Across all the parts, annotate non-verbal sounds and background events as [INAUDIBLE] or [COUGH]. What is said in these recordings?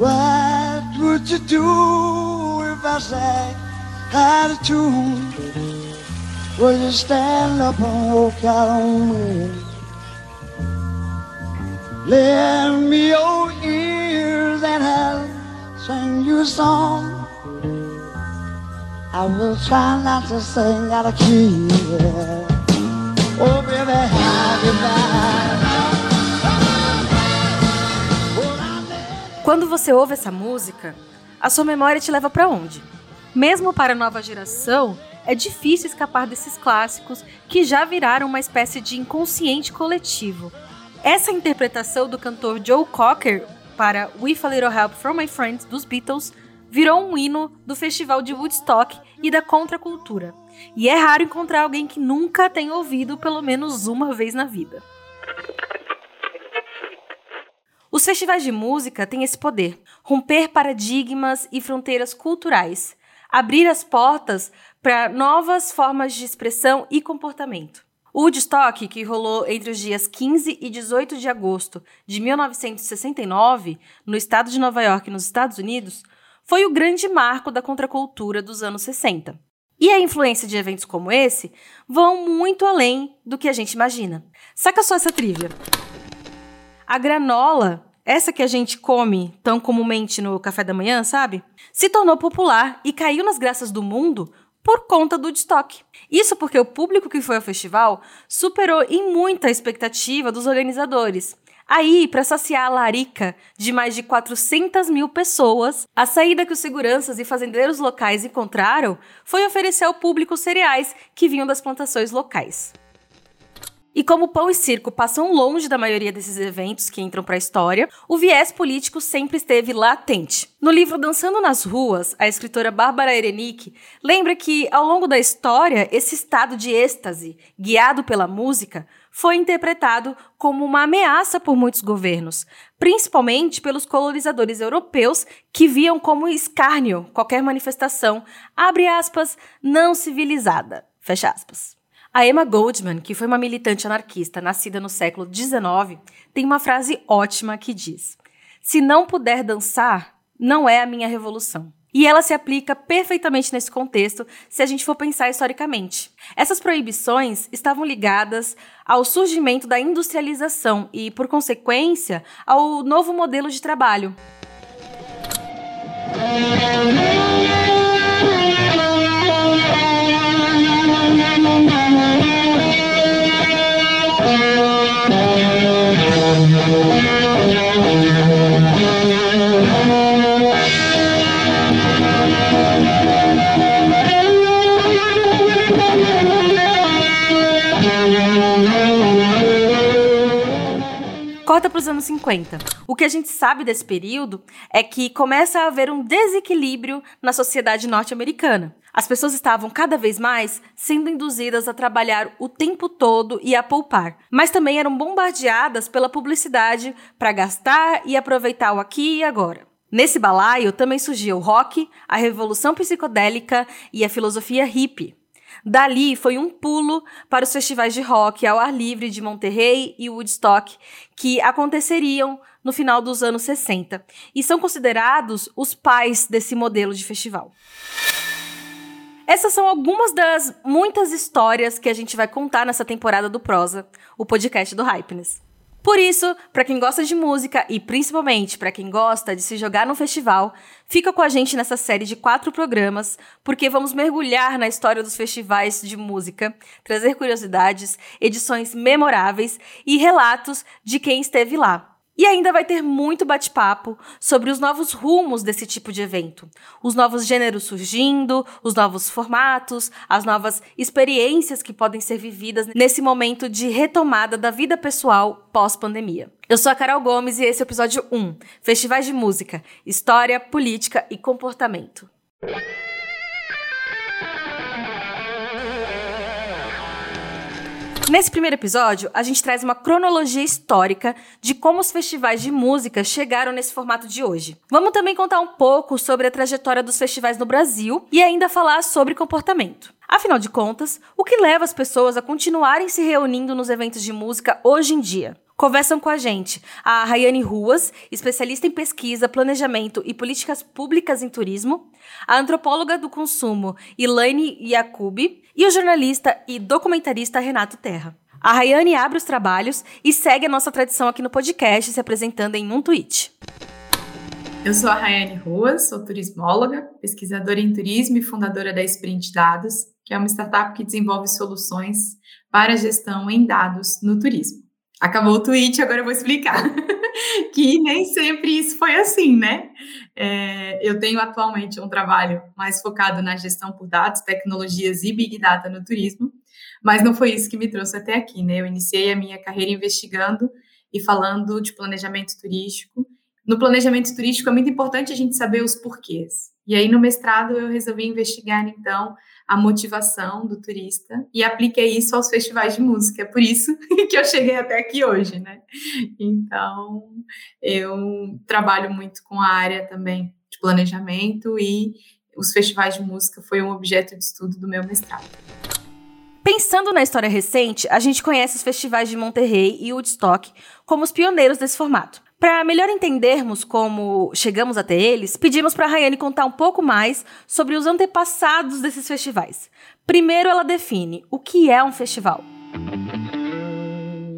What would you do if I sang out of tune? Would you stand up and walk out on me? Lend me your ears and I'll sing you a song. I will try not to sing out of key. Oh, baby, how you Quando você ouve essa música, a sua memória te leva para onde? Mesmo para a nova geração, é difícil escapar desses clássicos que já viraram uma espécie de inconsciente coletivo. Essa interpretação do cantor Joe Cocker para With a Little Help from My Friends dos Beatles virou um hino do Festival de Woodstock e da contracultura. E é raro encontrar alguém que nunca tenha ouvido pelo menos uma vez na vida. Os festivais de música têm esse poder: romper paradigmas e fronteiras culturais, abrir as portas para novas formas de expressão e comportamento. O Woodstock, que rolou entre os dias 15 e 18 de agosto de 1969, no estado de Nova York, nos Estados Unidos, foi o grande marco da contracultura dos anos 60. E a influência de eventos como esse vão muito além do que a gente imagina. Saca só essa trivia. A granola, essa que a gente come tão comumente no café da manhã, sabe? Se tornou popular e caiu nas graças do mundo por conta do estoque. Isso porque o público que foi ao festival superou em muita a expectativa dos organizadores. Aí, para saciar a larica de mais de 400 mil pessoas, a saída que os seguranças e fazendeiros locais encontraram foi oferecer ao público cereais que vinham das plantações locais. E como pão e circo passam longe da maioria desses eventos que entram para a história, o viés político sempre esteve latente. No livro Dançando nas Ruas, a escritora Bárbara Erenick lembra que, ao longo da história, esse estado de êxtase, guiado pela música, foi interpretado como uma ameaça por muitos governos, principalmente pelos colonizadores europeus que viam como escárnio qualquer manifestação, abre aspas, não civilizada, fecha aspas. A Emma Goldman, que foi uma militante anarquista nascida no século XIX, tem uma frase ótima que diz: Se não puder dançar, não é a minha revolução. E ela se aplica perfeitamente nesse contexto se a gente for pensar historicamente. Essas proibições estavam ligadas ao surgimento da industrialização e, por consequência, ao novo modelo de trabalho. Corta para os anos 50. O que a gente sabe desse período é que começa a haver um desequilíbrio na sociedade norte-americana. As pessoas estavam cada vez mais sendo induzidas a trabalhar o tempo todo e a poupar, mas também eram bombardeadas pela publicidade para gastar e aproveitar o aqui e agora. Nesse balaio também surgiu o rock, a revolução psicodélica e a filosofia hippie. Dali foi um pulo para os festivais de rock ao ar livre de Monterrey e Woodstock, que aconteceriam no final dos anos 60 e são considerados os pais desse modelo de festival. Essas são algumas das muitas histórias que a gente vai contar nessa temporada do Prosa, o podcast do Hypeness. Por isso, para quem gosta de música e principalmente para quem gosta de se jogar no festival, fica com a gente nessa série de quatro programas, porque vamos mergulhar na história dos festivais de música, trazer curiosidades, edições memoráveis e relatos de quem esteve lá. E ainda vai ter muito bate-papo sobre os novos rumos desse tipo de evento, os novos gêneros surgindo, os novos formatos, as novas experiências que podem ser vividas nesse momento de retomada da vida pessoal pós-pandemia. Eu sou a Carol Gomes e esse é o episódio 1: Festivais de Música, História, Política e Comportamento. Nesse primeiro episódio, a gente traz uma cronologia histórica de como os festivais de música chegaram nesse formato de hoje. Vamos também contar um pouco sobre a trajetória dos festivais no Brasil e ainda falar sobre comportamento. Afinal de contas, o que leva as pessoas a continuarem se reunindo nos eventos de música hoje em dia? Conversam com a gente a Rayane Ruas, especialista em pesquisa, planejamento e políticas públicas em turismo, a antropóloga do consumo Elaine Yacubi e o jornalista e documentarista Renato Terra. A Rayane abre os trabalhos e segue a nossa tradição aqui no podcast, se apresentando em um tweet. Eu sou a Rayane Ruas, sou turismóloga, pesquisadora em turismo e fundadora da Sprint Dados, que é uma startup que desenvolve soluções para gestão em dados no turismo. Acabou o tweet, agora eu vou explicar. [LAUGHS] que nem sempre isso foi assim, né? É, eu tenho atualmente um trabalho mais focado na gestão por dados, tecnologias e big data no turismo, mas não foi isso que me trouxe até aqui, né? Eu iniciei a minha carreira investigando e falando de planejamento turístico. No planejamento turístico é muito importante a gente saber os porquês. E aí, no mestrado, eu resolvi investigar, então, a motivação do turista e apliquei isso aos festivais de música. É por isso [LAUGHS] que eu cheguei até aqui hoje, né? Então, eu trabalho muito com a área também de planejamento e os festivais de música foi um objeto de estudo do meu mestrado. Pensando na história recente, a gente conhece os festivais de Monterrey e Woodstock como os pioneiros desse formato. Para melhor entendermos como chegamos até eles, pedimos para a Rayane contar um pouco mais sobre os antepassados desses festivais. Primeiro, ela define o que é um festival.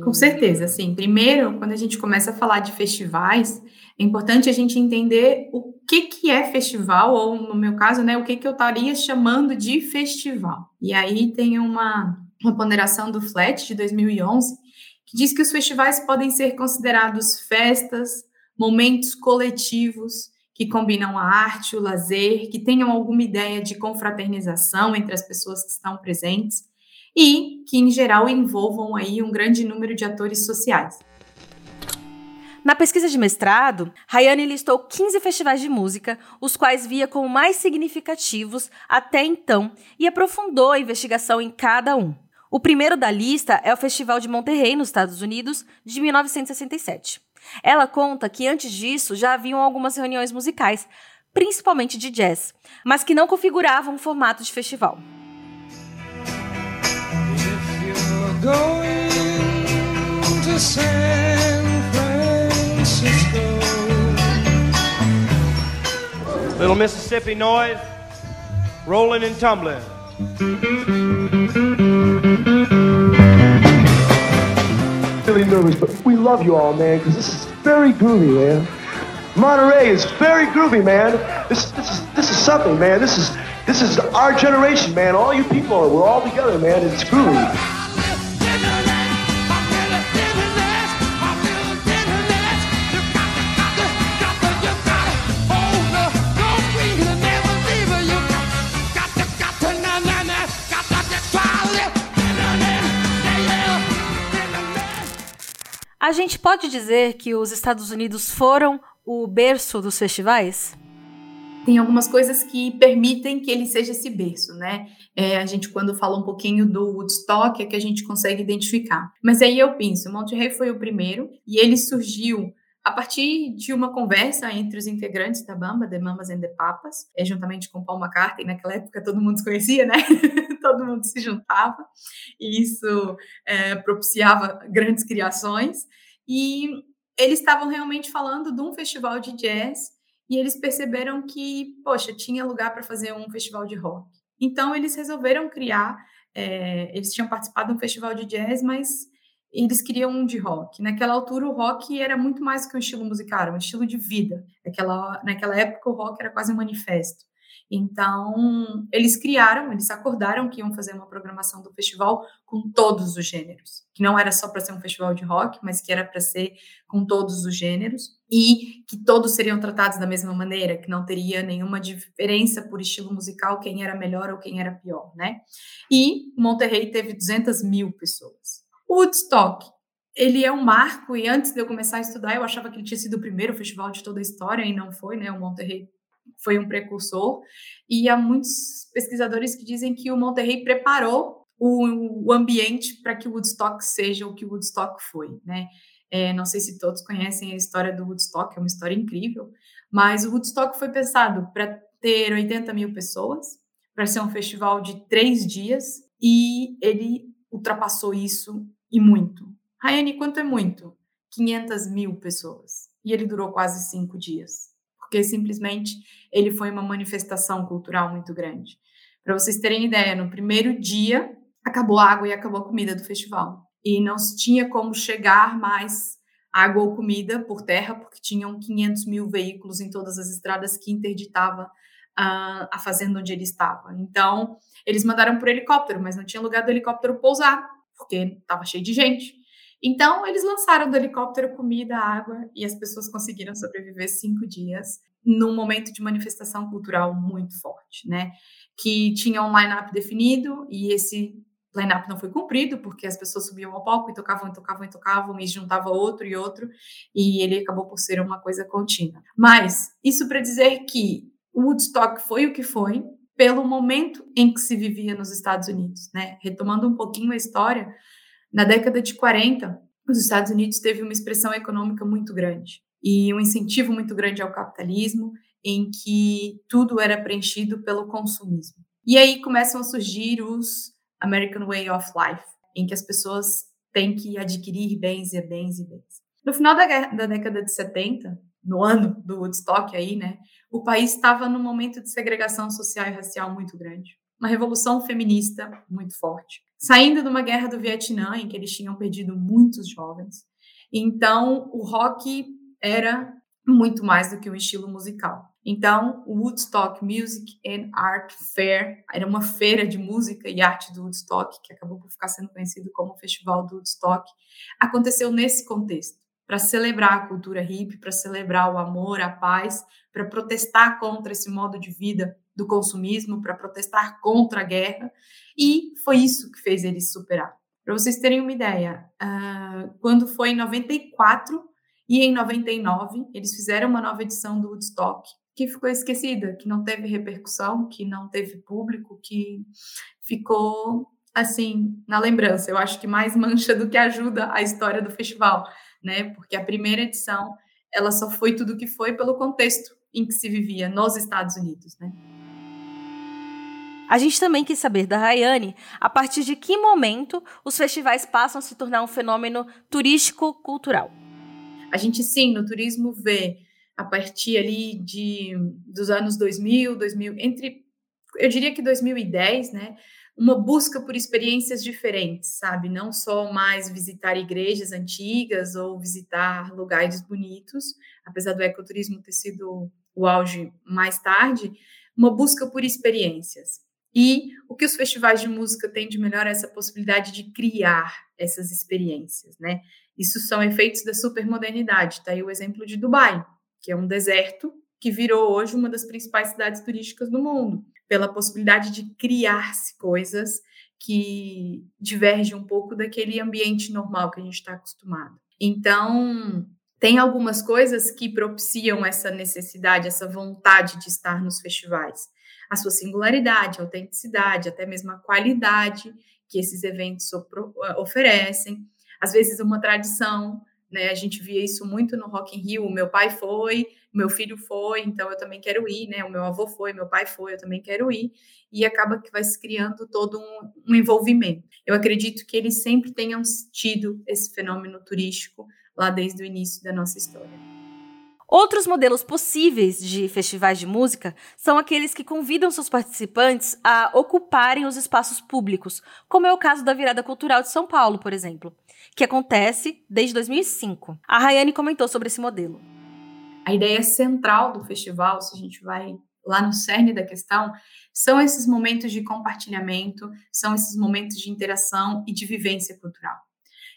Com certeza, sim. Primeiro, quando a gente começa a falar de festivais, é importante a gente entender o que, que é festival, ou no meu caso, né, o que, que eu estaria chamando de festival. E aí tem uma, uma ponderação do FLET de 2011, que diz que os festivais podem ser considerados festas, momentos coletivos que combinam a arte, o lazer, que tenham alguma ideia de confraternização entre as pessoas que estão presentes e que, em geral, envolvam aí um grande número de atores sociais. Na pesquisa de mestrado, Rayane listou 15 festivais de música, os quais via como mais significativos até então, e aprofundou a investigação em cada um. O primeiro da lista é o Festival de Monterrey, nos Estados Unidos, de 1967. Ela conta que antes disso já haviam algumas reuniões musicais, principalmente de jazz, mas que não configuravam um formato de festival. Little Mississippi noise, rolling and tumbling. Really nervous, but we love you all, man, because this is very groovy, man. Monterey is very groovy, man. This, this is this is something, man. This is this is our generation, man. All you people, are, we're all together, man. It's groovy. A gente pode dizer que os Estados Unidos foram o berço dos festivais? Tem algumas coisas que permitem que ele seja esse berço, né? É, a gente, quando fala um pouquinho do Woodstock, é que a gente consegue identificar. Mas aí eu penso, Monterrey foi o primeiro e ele surgiu a partir de uma conversa entre os integrantes da Bamba, The Mamas and the Papas, é, juntamente com Paul McCartney, naquela época todo mundo se conhecia, né? [LAUGHS] todo mundo se juntava, e isso é, propiciava grandes criações. E eles estavam realmente falando de um festival de jazz, e eles perceberam que, poxa, tinha lugar para fazer um festival de rock. Então, eles resolveram criar. É, eles tinham participado de um festival de jazz, mas eles queriam um de rock. Naquela altura, o rock era muito mais que um estilo musical, era um estilo de vida. Naquela, naquela época, o rock era quase um manifesto. Então, eles criaram, eles acordaram que iam fazer uma programação do festival com todos os gêneros, que não era só para ser um festival de rock, mas que era para ser com todos os gêneros e que todos seriam tratados da mesma maneira, que não teria nenhuma diferença por estilo musical, quem era melhor ou quem era pior, né? E Monterrey teve 200 mil pessoas. Woodstock, ele é um marco, e antes de eu começar a estudar, eu achava que ele tinha sido o primeiro festival de toda a história, e não foi, né? O Monterrey foi um precursor, e há muitos pesquisadores que dizem que o Monterrey preparou o, o ambiente para que o Woodstock seja o que o Woodstock foi, né? É, não sei se todos conhecem a história do Woodstock, é uma história incrível, mas o Woodstock foi pensado para ter 80 mil pessoas, para ser um festival de três dias, e ele ultrapassou isso e muito. Rayane, quanto é muito? 500 mil pessoas. E ele durou quase cinco dias, porque simplesmente ele foi uma manifestação cultural muito grande. Para vocês terem ideia, no primeiro dia acabou a água e acabou a comida do festival. E não se tinha como chegar mais água ou comida por terra, porque tinham 500 mil veículos em todas as estradas que interditava a, a fazenda onde ele estava. Então, eles mandaram por helicóptero, mas não tinha lugar do helicóptero pousar, porque estava cheio de gente. Então, eles lançaram do helicóptero comida, água, e as pessoas conseguiram sobreviver cinco dias num momento de manifestação cultural muito forte, né? Que tinha um line-up definido e esse line-up não foi cumprido, porque as pessoas subiam ao palco e tocavam, e tocavam, e tocavam, e juntava outro e outro, e ele acabou por ser uma coisa contínua. Mas, isso para dizer que Woodstock foi o que foi, pelo momento em que se vivia nos Estados Unidos, né? Retomando um pouquinho a história, na década de 40, os Estados Unidos teve uma expressão econômica muito grande e um incentivo muito grande ao capitalismo, em que tudo era preenchido pelo consumismo. E aí começam a surgir os American Way of Life, em que as pessoas têm que adquirir bens e bens e bens. No final da, da década de 70, no ano do Woodstock aí, né, o país estava num momento de segregação social e racial muito grande. Uma revolução feminista muito forte. Saindo de uma guerra do Vietnã, em que eles tinham perdido muitos jovens. Então, o rock era muito mais do que um estilo musical. Então, o Woodstock Music and Art Fair era uma feira de música e arte do Woodstock, que acabou por ficar sendo conhecido como o Festival do Woodstock, aconteceu nesse contexto, para celebrar a cultura hippie, para celebrar o amor, a paz, para protestar contra esse modo de vida do consumismo, para protestar contra a guerra, e foi isso que fez eles superar. Para vocês terem uma ideia, uh, quando foi em 94 e em 99, eles fizeram uma nova edição do Woodstock, que ficou esquecida, que não teve repercussão, que não teve público, que ficou assim na lembrança. Eu acho que mais mancha do que ajuda a história do festival, né? Porque a primeira edição ela só foi tudo o que foi pelo contexto em que se vivia nos Estados Unidos, né? A gente também quis saber da Rayane a partir de que momento os festivais passam a se tornar um fenômeno turístico-cultural. A gente sim, no turismo vê a partir ali de dos anos 2000, 2000, entre eu diria que 2010, né, uma busca por experiências diferentes, sabe? Não só mais visitar igrejas antigas ou visitar lugares bonitos, apesar do ecoturismo ter sido o auge mais tarde, uma busca por experiências. E o que os festivais de música têm de melhor é essa possibilidade de criar essas experiências, né? Isso são efeitos da supermodernidade. Tá aí o exemplo de Dubai, que é um deserto que virou hoje uma das principais cidades turísticas do mundo, pela possibilidade de criar-se coisas que divergem um pouco daquele ambiente normal que a gente está acostumado. Então, tem algumas coisas que propiciam essa necessidade, essa vontade de estar nos festivais. A sua singularidade, a autenticidade, até mesmo a qualidade que esses eventos oferecem às vezes uma tradição, né? A gente via isso muito no Rock in Rio. Meu pai foi, meu filho foi, então eu também quero ir, né? O meu avô foi, meu pai foi, eu também quero ir. E acaba que vai se criando todo um, um envolvimento. Eu acredito que eles sempre tenham tido esse fenômeno turístico lá desde o início da nossa história. Outros modelos possíveis de festivais de música são aqueles que convidam seus participantes a ocuparem os espaços públicos, como é o caso da Virada Cultural de São Paulo, por exemplo, que acontece desde 2005. A Rayane comentou sobre esse modelo. A ideia central do festival, se a gente vai lá no cerne da questão, são esses momentos de compartilhamento, são esses momentos de interação e de vivência cultural.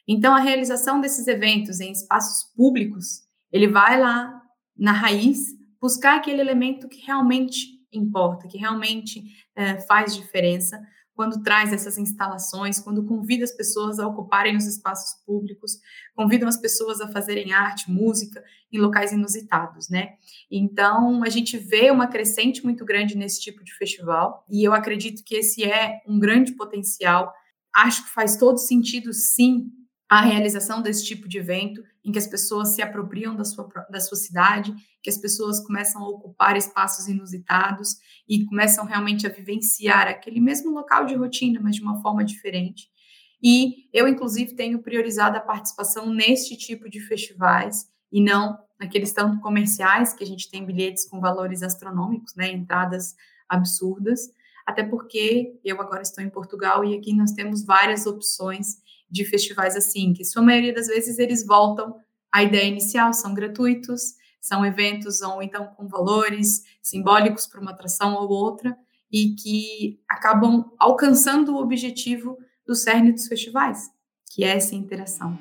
Então, a realização desses eventos em espaços públicos, ele vai lá na raiz, buscar aquele elemento que realmente importa, que realmente é, faz diferença quando traz essas instalações, quando convida as pessoas a ocuparem os espaços públicos, convidam as pessoas a fazerem arte, música em locais inusitados, né? Então, a gente vê uma crescente muito grande nesse tipo de festival, e eu acredito que esse é um grande potencial. Acho que faz todo sentido, sim, a realização desse tipo de evento, em que as pessoas se apropriam da sua, da sua cidade, que as pessoas começam a ocupar espaços inusitados e começam realmente a vivenciar aquele mesmo local de rotina, mas de uma forma diferente. E eu, inclusive, tenho priorizado a participação neste tipo de festivais e não naqueles tanto comerciais que a gente tem bilhetes com valores astronômicos, né, entradas absurdas, até porque eu agora estou em Portugal e aqui nós temos várias opções de festivais assim, que sua maioria das vezes eles voltam à ideia inicial, são gratuitos, são eventos ou então com valores simbólicos para uma atração ou outra e que acabam alcançando o objetivo do cerne dos festivais, que é essa interação.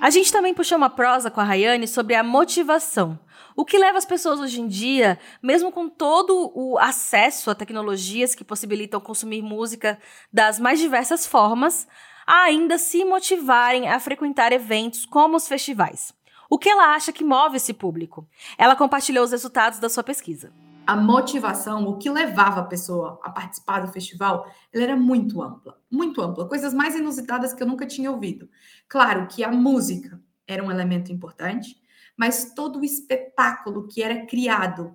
A gente também puxou uma prosa com a Rayane sobre a motivação. O que leva as pessoas hoje em dia, mesmo com todo o acesso a tecnologias que possibilitam consumir música das mais diversas formas, a ainda se motivarem a frequentar eventos como os festivais. O que ela acha que move esse público? Ela compartilhou os resultados da sua pesquisa a motivação, o que levava a pessoa a participar do festival, ela era muito ampla, muito ampla, coisas mais inusitadas que eu nunca tinha ouvido. Claro que a música era um elemento importante, mas todo o espetáculo que era criado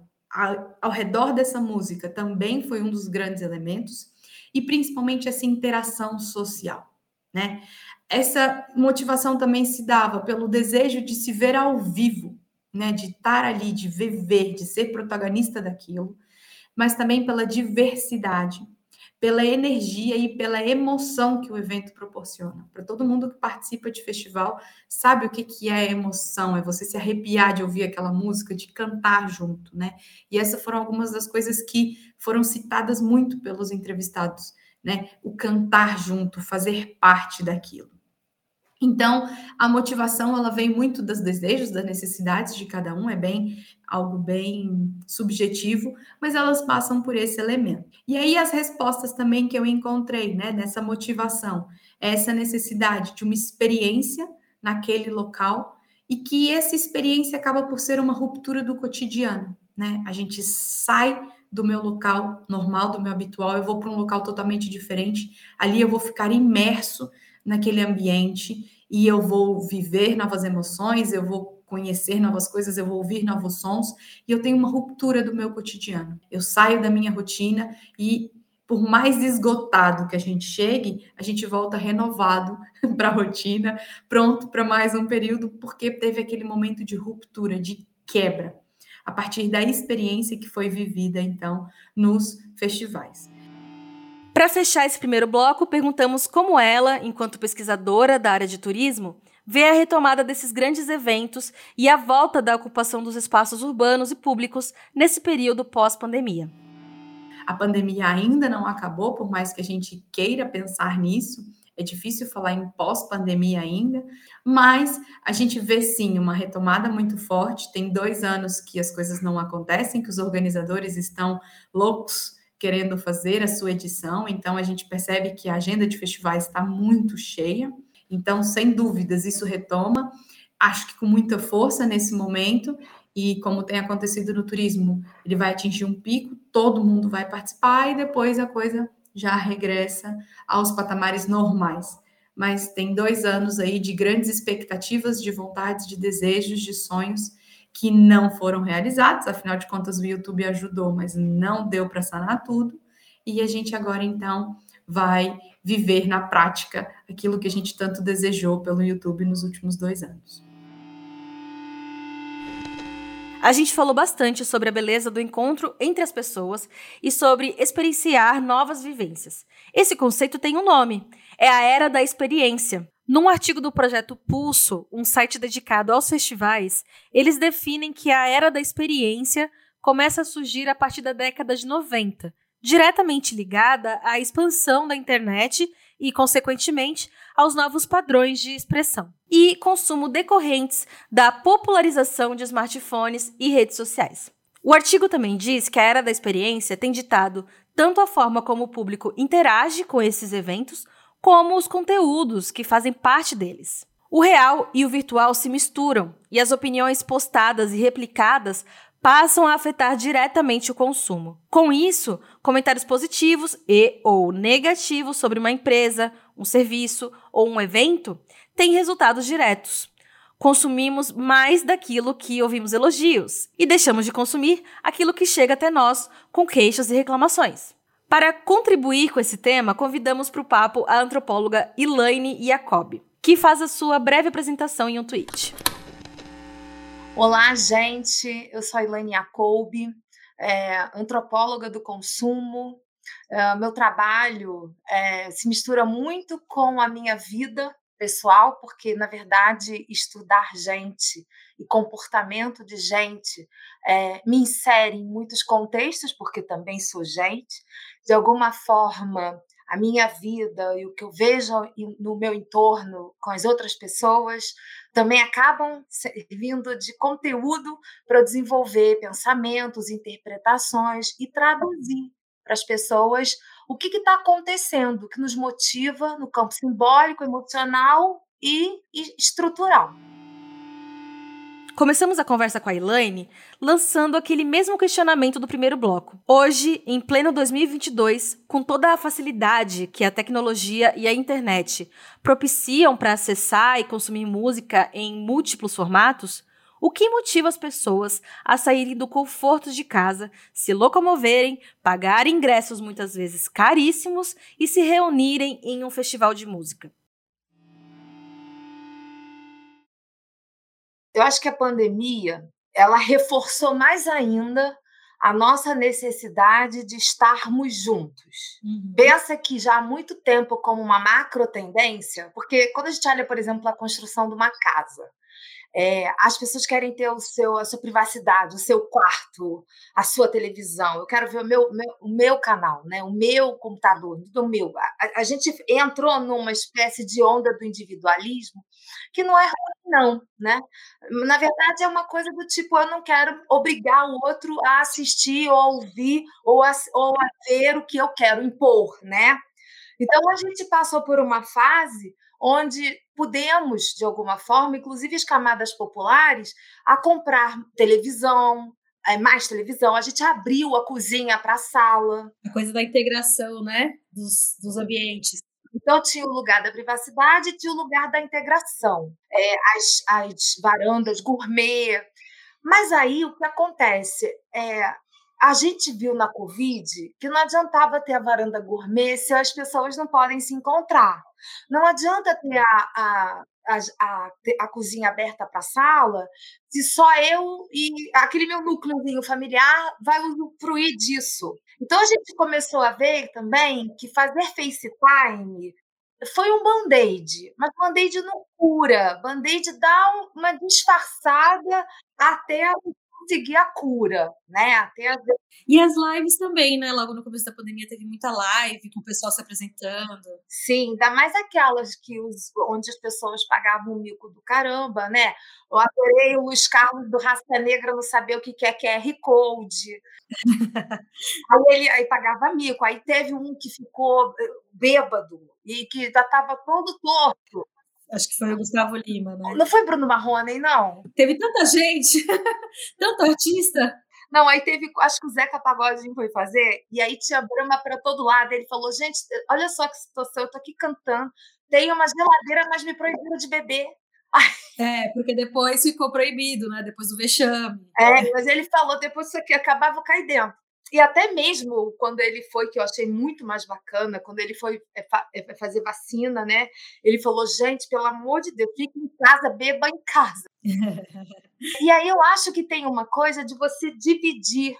ao, redor dessa música também foi um dos grandes elementos, e principalmente essa interação social, né? Essa motivação também se dava pelo desejo de se ver ao vivo, né, de estar ali, de viver, de ser protagonista daquilo, mas também pela diversidade, pela energia e pela emoção que o evento proporciona. Para todo mundo que participa de festival, sabe o que, que é emoção, é você se arrepiar de ouvir aquela música, de cantar junto, né? E essas foram algumas das coisas que foram citadas muito pelos entrevistados, né? O cantar junto, fazer parte daquilo. Então, a motivação ela vem muito dos desejos, das necessidades de cada um, é bem algo bem subjetivo, mas elas passam por esse elemento. E aí as respostas também que eu encontrei, né, dessa motivação, é essa necessidade de uma experiência naquele local e que essa experiência acaba por ser uma ruptura do cotidiano, né? A gente sai do meu local normal, do meu habitual, eu vou para um local totalmente diferente. Ali eu vou ficar imerso naquele ambiente e eu vou viver novas emoções, eu vou conhecer novas coisas, eu vou ouvir novos sons e eu tenho uma ruptura do meu cotidiano. Eu saio da minha rotina e por mais esgotado que a gente chegue, a gente volta renovado [LAUGHS] para a rotina, pronto para mais um período, porque teve aquele momento de ruptura, de quebra, a partir da experiência que foi vivida então nos festivais. Para fechar esse primeiro bloco, perguntamos como ela, enquanto pesquisadora da área de turismo, vê a retomada desses grandes eventos e a volta da ocupação dos espaços urbanos e públicos nesse período pós-pandemia. A pandemia ainda não acabou, por mais que a gente queira pensar nisso, é difícil falar em pós-pandemia ainda, mas a gente vê sim uma retomada muito forte. Tem dois anos que as coisas não acontecem, que os organizadores estão loucos querendo fazer a sua edição, então a gente percebe que a agenda de festivais está muito cheia. Então, sem dúvidas, isso retoma, acho que com muita força nesse momento, e como tem acontecido no turismo, ele vai atingir um pico, todo mundo vai participar e depois a coisa já regressa aos patamares normais. Mas tem dois anos aí de grandes expectativas, de vontades, de desejos, de sonhos que não foram realizados, afinal de contas o YouTube ajudou, mas não deu para sanar tudo, e a gente agora então vai viver na prática aquilo que a gente tanto desejou pelo YouTube nos últimos dois anos. A gente falou bastante sobre a beleza do encontro entre as pessoas e sobre experienciar novas vivências. Esse conceito tem um nome: é a era da experiência. Num artigo do projeto Pulso, um site dedicado aos festivais, eles definem que a era da experiência começa a surgir a partir da década de 90, diretamente ligada à expansão da internet e, consequentemente, aos novos padrões de expressão e consumo decorrentes da popularização de smartphones e redes sociais. O artigo também diz que a era da experiência tem ditado tanto a forma como o público interage com esses eventos, como os conteúdos que fazem parte deles. O real e o virtual se misturam e as opiniões postadas e replicadas passam a afetar diretamente o consumo. Com isso, comentários positivos e ou negativos sobre uma empresa, um serviço ou um evento têm resultados diretos. Consumimos mais daquilo que ouvimos elogios e deixamos de consumir aquilo que chega até nós com queixas e reclamações. Para contribuir com esse tema, convidamos para o papo a antropóloga Elaine Jacob, que faz a sua breve apresentação em um tweet. Olá, gente. Eu sou a Elaine Jacob, é, antropóloga do consumo. É, meu trabalho é, se mistura muito com a minha vida pessoal, porque, na verdade, estudar gente e comportamento de gente é, me insere em muitos contextos, porque também sou gente. De alguma forma, a minha vida e o que eu vejo no meu entorno com as outras pessoas também acabam servindo de conteúdo para desenvolver pensamentos, interpretações e traduzir para as pessoas o que está acontecendo, que nos motiva no campo simbólico, emocional e estrutural. Começamos a conversa com a Elaine lançando aquele mesmo questionamento do primeiro bloco. Hoje, em pleno 2022, com toda a facilidade que a tecnologia e a internet propiciam para acessar e consumir música em múltiplos formatos, o que motiva as pessoas a saírem do conforto de casa, se locomoverem, pagar ingressos muitas vezes caríssimos e se reunirem em um festival de música? Eu acho que a pandemia ela reforçou mais ainda a nossa necessidade de estarmos juntos. Uhum. Pensa que já há muito tempo como uma macro tendência, porque quando a gente olha, por exemplo, a construção de uma casa, é, as pessoas querem ter o seu, a sua privacidade, o seu quarto, a sua televisão. Eu quero ver o meu, meu o meu canal, né? o meu computador, do meu. A, a, gente entrou numa espécie de onda do individualismo que não é ruim, não. Né? Na verdade, é uma coisa do tipo: eu não quero obrigar o outro a assistir ou a ouvir ou a, ou a ver o que eu quero impor. Né? Então, a gente passou por uma fase onde pudemos, de alguma forma, inclusive as camadas populares, a comprar televisão, eh, mais televisão. A gente abriu a cozinha para a sala. A coisa da integração, né, dos, dos ambientes. Então, tinha o lugar da privacidade e tinha o lugar da integração. É, as, as varandas gourmet. Mas aí, o que acontece? É, a gente viu na Covid que não adiantava ter a varanda gourmet se as pessoas não podem se encontrar. Não adianta ter a, a, a, a, a cozinha aberta para a sala se só eu e aquele meu núcleozinho familiar vai usufruir disso. Então a gente começou a ver também que fazer FaceTime foi um band-aid, mas band-aid não cura, band-aid dá uma disfarçada até conseguir a cura, né? Até as... E as lives também, né? Logo no começo da pandemia teve muita live com o pessoal se apresentando. Sim, ainda mais aquelas que os, onde as pessoas pagavam um mico do caramba, né? Eu adorei o Luiz Carlos do Raça Negra não saber o que é QR Code. [LAUGHS] aí ele aí pagava mico. Aí teve um que ficou eh, bêbado e que já estava todo torto. Acho que foi o Gustavo Lima, né? Não foi Bruno Marrone, não? Teve tanta gente, [LAUGHS] tanto artista. Não, aí teve, acho que o Zeca Pagodinho foi fazer, e aí tinha brama para todo lado. Ele falou: gente, olha só que situação, eu tô aqui cantando, tem uma geladeira, mas me proibiram de beber. [LAUGHS] É, porque depois ficou proibido, né? Depois do vexame. É, mas ele falou, depois isso aqui acabava cair dentro. E até mesmo quando ele foi, que eu achei muito mais bacana, quando ele foi é, é, fazer vacina, né? Ele falou: gente, pelo amor de Deus, fique em casa, beba em casa. [LAUGHS] e aí eu acho que tem uma coisa de você dividir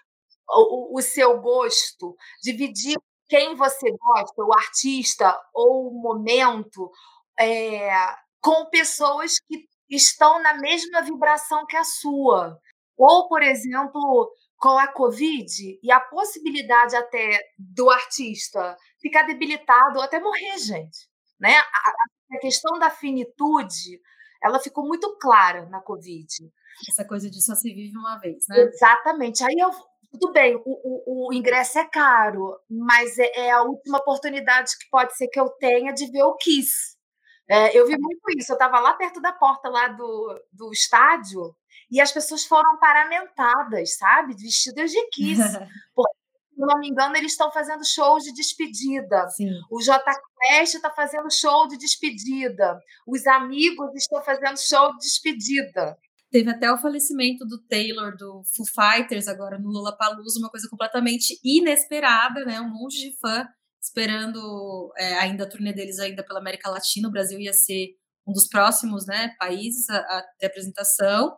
o, o seu gosto, dividir quem você gosta, o artista ou o momento, é, com pessoas que estão na mesma vibração que a sua. Ou, por exemplo, com a Covid e a possibilidade até do artista ficar debilitado ou até morrer, gente. Né? A, a questão da finitude ela ficou muito clara na Covid. Essa coisa de só se vive uma vez, né? Exatamente. Aí eu, tudo bem, o, o, o ingresso é caro, mas é, é, a última oportunidade que pode ser que eu tenha de ver o Kiss. É, eu vi muito isso. Eu estava lá perto da porta lá do, do estádio e as pessoas foram paramentadas, sabe? Vestidas de kiss. [LAUGHS] Porque, se não me engano, eles estão fazendo shows de despedida. Sim. O J Quest está fazendo show de despedida. Os amigos estão fazendo show de despedida. Teve até o falecimento do Taylor do Foo Fighters agora no Lollapalooza, uma coisa completamente inesperada, né? Um monte de fã esperando é, ainda a turnê deles ainda pela América Latina. O Brasil ia ser um dos próximos, né, países a, a ter apresentação.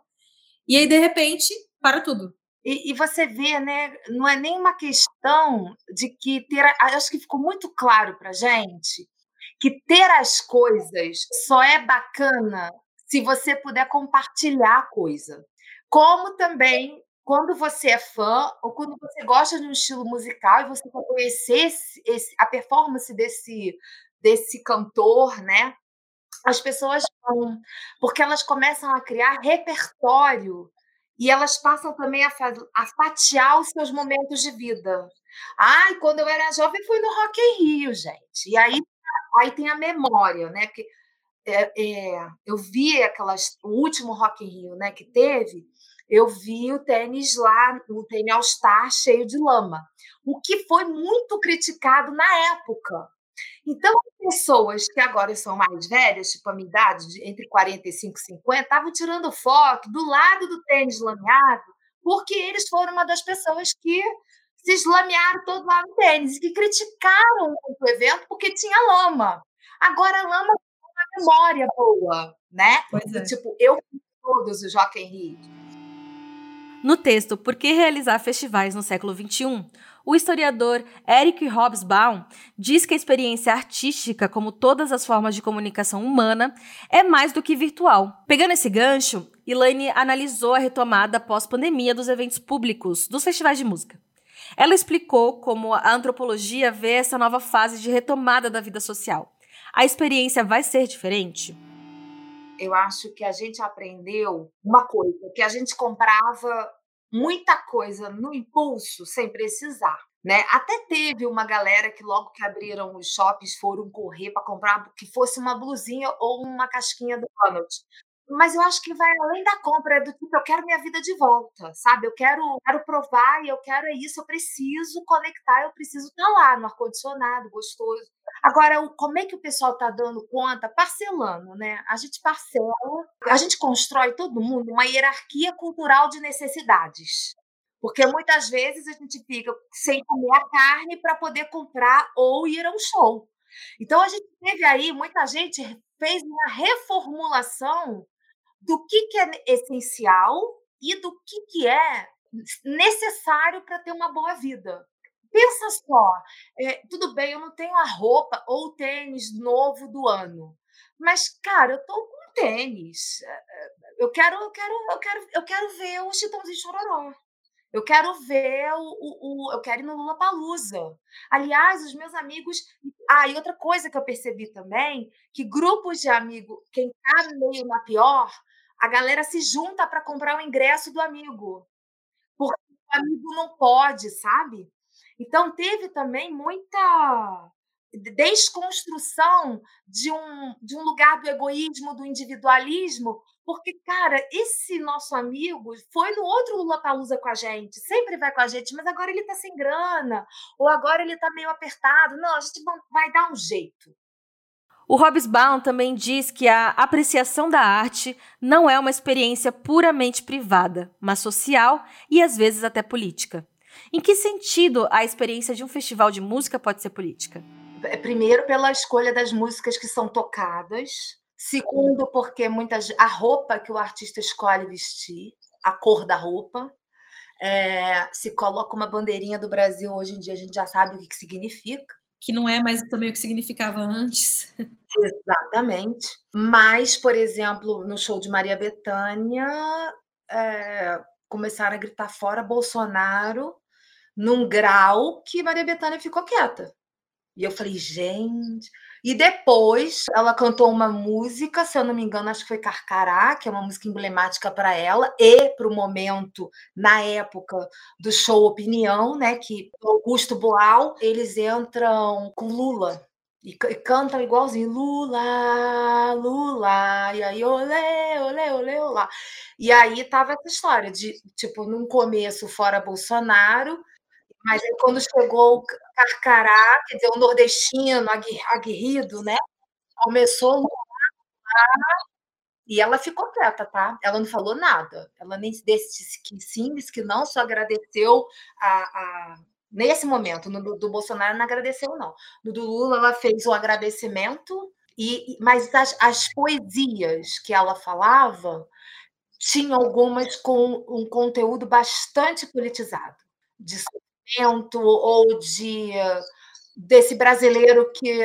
E aí de repente para tudo. E, e, você vê, né? Não é nem uma questão de que ter. Acho que ficou muito claro para gente que ter as coisas só é bacana se você puder compartilhar a coisa. Como também quando você é fã ou quando você gosta de um estilo musical e você quer conhecer esse, esse, a performance desse, desse cantor, né? As pessoas vão, porque elas começam a criar repertório e elas passam também a, a fatiar os seus momentos de vida. Ai, quando eu era jovem fui no Rock in Rio, gente. E aí, aí tem a memória, né? Porque é, é, eu vi aquelas, o último Rock in Rio, né, que teve, eu vi o tênis lá, o tênis All Star cheio de lama, o que foi muito criticado na época. Então, pessoas que agora são mais velhas, tipo a minha idade, entre 45 e 50, estavam tirando foto do lado do tênis lameado, porque eles foram uma das pessoas que se eslamearam todo lá no tênis e que criticaram o evento porque tinha lama. Agora, a lama é uma memória boa, né? Pois é. Tipo, eu fiz todos os Rock in Rio. No texto Por que realizar festivais no século XXI? O historiador Eric Hobsbawm diz que a experiência artística, como todas as formas de comunicação humana, é mais do que virtual. Pegando esse gancho, Elaine analisou a retomada pós-pandemia dos eventos públicos, dos festivais de música. Ela explicou como a antropologia vê essa nova fase de retomada da vida social. A experiência vai ser diferente? Eu acho que a gente aprendeu uma coisa, que a gente comprava muita coisa no impulso sem precisar. Né? Até teve uma galera que logo que abriram os shoppings foram correr para comprar que fosse uma blusinha ou uma casquinha do Donald. Mas eu acho que vai além da compra, é do tipo, eu quero minha vida de volta, sabe? Eu quero, quero provar e eu quero é isso, eu preciso conectar, eu preciso estar tá lá no ar-condicionado, gostoso. Agora, como é que o pessoal está dando conta? Parcelando, né? A gente parcela, a gente constrói todo mundo uma hierarquia cultural de necessidades. Porque muitas vezes a gente fica sem comer a carne para poder comprar ou ir a um show. Então a gente teve aí, muita gente fez uma reformulação do que, que é essencial e do que, que é necessário para ter uma boa vida. Pensa só, é, tudo bem, eu não tenho a roupa ou o tênis novo do ano, mas cara, eu tô com tênis. Eh, eh, eu quero, eu quero, eu quero, eu quero ver o Chitãozinho Chororó. Eu quero ver o, o, o, eu quero ir no Lula Palusa. Aliás, os meus amigos. Ah, e outra coisa que eu percebi também, que grupos de amigos, quem tá meio na pior, a galera se junta para comprar o ingresso do amigo. Porque o amigo não pode, sabe? Então teve também muita desconstrução de um, de um lugar do egoísmo, do individualismo, porque, cara, esse nosso amigo foi no outro Lula Palusa com a gente, sempre vai com a gente, mas agora ele tá sem grana, ou agora ele tá meio apertado. Não, a gente vai dar um jeito. O Hobsbawm também diz que a apreciação da arte não é uma experiência puramente privada, mas social e às vezes até política. Em que sentido a experiência de um festival de música pode ser política? É, primeiro, pela escolha das músicas que são tocadas. Segundo, porque muitas a roupa que o artista escolhe vestir, a cor da roupa. É, se coloca uma bandeirinha do Brasil hoje em dia, a gente já sabe o que, que significa que não é mais também o que significava antes. Exatamente. Mas, por exemplo, no show de Maria Bethânia, é, começaram a gritar fora Bolsonaro num grau que Maria Bethânia ficou quieta. E eu falei, gente. E depois ela cantou uma música, se eu não me engano, acho que foi Carcará, que é uma música emblemática para ela e para o momento, na época do show Opinião, né? Que Augusto Boal, eles entram com Lula. E, cantam igualzinho, Lula, Lula, e aí, olê, olê, olê, olá. E aí tava essa história de, tipo, num começo fora Bolsonaro, mas aí, quando chegou o Carcará, quer dizer, o nordestino aguerrido, né? Começou a E ela ficou quieta, tá? Ela não falou nada. Ela nem disse que sim, disse que não, só agradeceu a, a nesse momento. No do, Bolsonaro não agradeceu, não. No do Lula, ela fez o agradecimento, e, mas as, as poesias que ela falava tinham algumas com um conteúdo bastante politizado, de sofrimento ou de desse brasileiro que,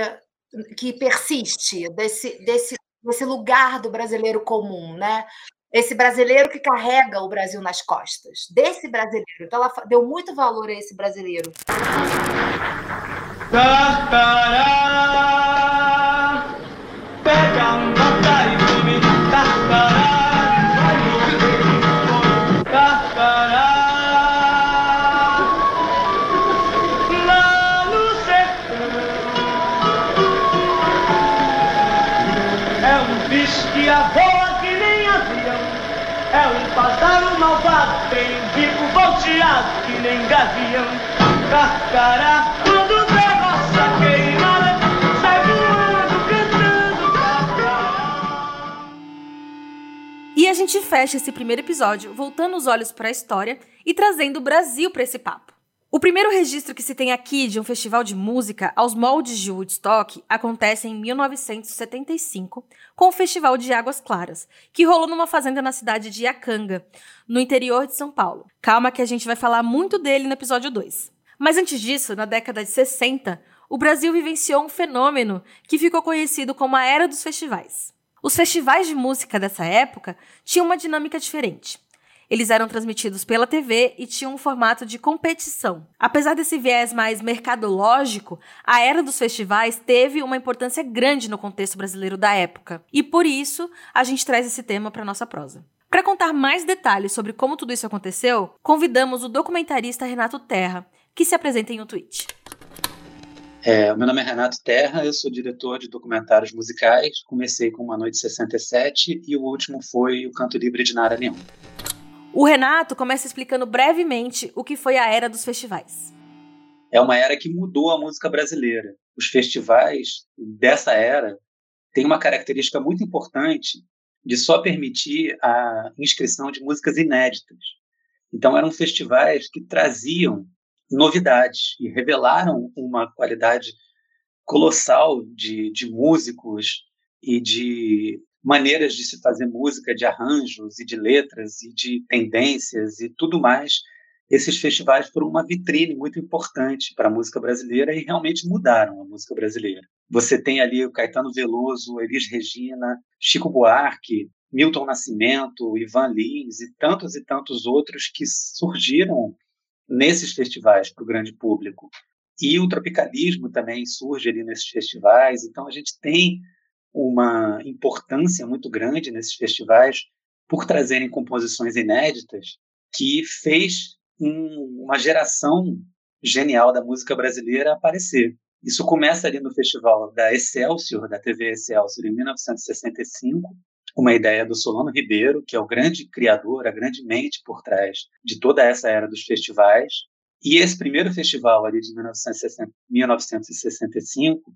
que persiste, desse, desse, desse lugar do brasileiro comum, né? Esse brasileiro que carrega o Brasil nas costas, desse brasileiro. Então, ela deu muito valor a esse brasileiro. Carcará, quando sai voando, cantando. E a gente fecha esse primeiro episódio voltando os olhos para a história e trazendo o Brasil para esse papo. O primeiro registro que se tem aqui de um festival de música aos moldes de Woodstock acontece em 1975, com o Festival de Águas Claras, que rolou numa fazenda na cidade de Iacanga, no interior de São Paulo. Calma que a gente vai falar muito dele no episódio 2. Mas antes disso, na década de 60, o Brasil vivenciou um fenômeno que ficou conhecido como a Era dos Festivais. Os festivais de música dessa época tinham uma dinâmica diferente. Eles eram transmitidos pela TV e tinham um formato de competição. Apesar desse viés mais mercadológico, a era dos festivais teve uma importância grande no contexto brasileiro da época. E por isso, a gente traz esse tema para nossa prosa. Para contar mais detalhes sobre como tudo isso aconteceu, convidamos o documentarista Renato Terra, que se apresenta em um tweet. É, meu nome é Renato Terra, eu sou diretor de documentários musicais. Comecei com Uma Noite 67 e o último foi O Canto Livre de Nara Leão. O Renato começa explicando brevemente o que foi a era dos festivais. É uma era que mudou a música brasileira. Os festivais dessa era têm uma característica muito importante de só permitir a inscrição de músicas inéditas. Então, eram festivais que traziam novidades e revelaram uma qualidade colossal de, de músicos e de maneiras de se fazer música, de arranjos e de letras e de tendências e tudo mais. Esses festivais foram uma vitrine muito importante para a música brasileira e realmente mudaram a música brasileira. Você tem ali o Caetano Veloso, Elis Regina, Chico Buarque, Milton Nascimento, Ivan Lins e tantos e tantos outros que surgiram nesses festivais para o grande público. E o tropicalismo também surge ali nesses festivais. Então a gente tem uma importância muito grande nesses festivais por trazerem composições inéditas que fez um, uma geração genial da música brasileira aparecer. Isso começa ali no festival da Excelsior, da TV Excelsior, em 1965, uma ideia do Solano Ribeiro, que é o grande criador, a grande mente por trás de toda essa era dos festivais. E esse primeiro festival ali de 1960, 1965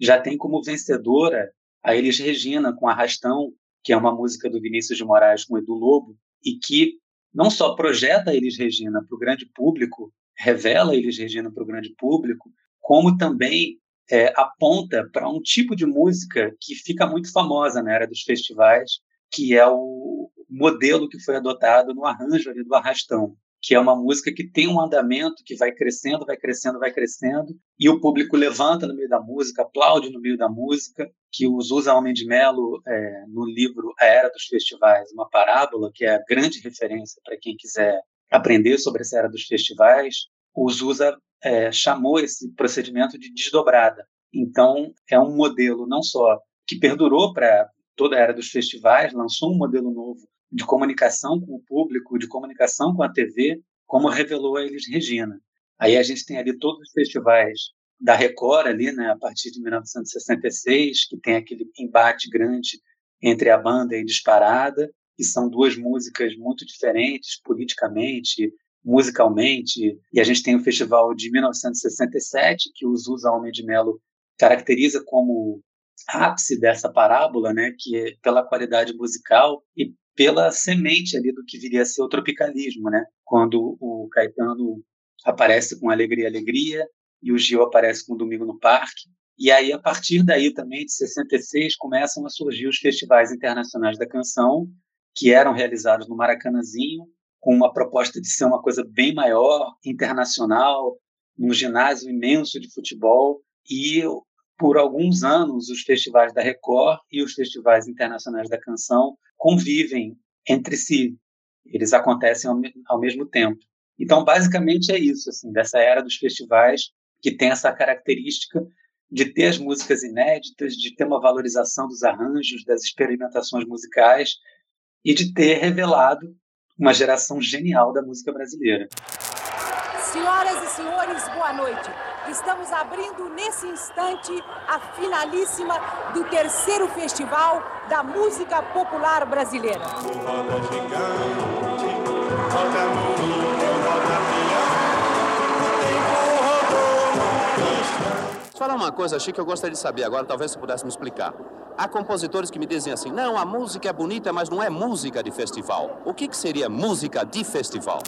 já tem como vencedora a Elis Regina com Arrastão, que é uma música do Vinícius de Moraes com Edu Lobo, e que não só projeta a Elis Regina para o grande público, revela a Elis Regina para o grande público, como também é, aponta para um tipo de música que fica muito famosa na era dos festivais, que é o modelo que foi adotado no arranjo ali do Arrastão, que é uma música que tem um andamento que vai crescendo, vai crescendo, vai crescendo, e o público levanta no meio da música, aplaude no meio da música, que o Zusa Homem de Melo, é, no livro A Era dos Festivais, uma parábola, que é a grande referência para quem quiser aprender sobre essa era dos festivais, o Zusa é, chamou esse procedimento de desdobrada. Então, é um modelo não só que perdurou para toda a era dos festivais, lançou um modelo novo de comunicação com o público, de comunicação com a TV, como revelou a Elis Regina. Aí a gente tem ali todos os festivais da Record ali, né, a partir de 1966, que tem aquele embate grande entre a banda e Disparada, que são duas músicas muito diferentes politicamente, musicalmente. E a gente tem o festival de 1967, que o Zusa Homem de Melo caracteriza como ápice dessa parábola, né, que é pela qualidade musical e pela semente ali do que viria a ser o tropicalismo, né? Quando o Caetano aparece com Alegria, Alegria e o Gil aparece com Domingo no Parque. E aí, a partir daí também, de 66, começam a surgir os festivais internacionais da canção, que eram realizados no Maracanãzinho, com uma proposta de ser uma coisa bem maior, internacional, num ginásio imenso de futebol. E por alguns anos, os festivais da Record e os festivais internacionais da canção convivem entre si. Eles acontecem ao, ao mesmo tempo. Então, basicamente é isso, assim, dessa era dos festivais que tem essa característica de ter as músicas inéditas, de ter uma valorização dos arranjos, das experimentações musicais e de ter revelado uma geração genial da música brasileira. Senhoras e senhores, boa noite. Estamos abrindo nesse instante a finalíssima do terceiro Festival da Música Popular Brasileira. Falar uma coisa, Chico, que eu gostaria de saber agora, talvez você pudesse me explicar. Há compositores que me dizem assim, não, a música é bonita, mas não é música de festival. O que, que seria música de festival?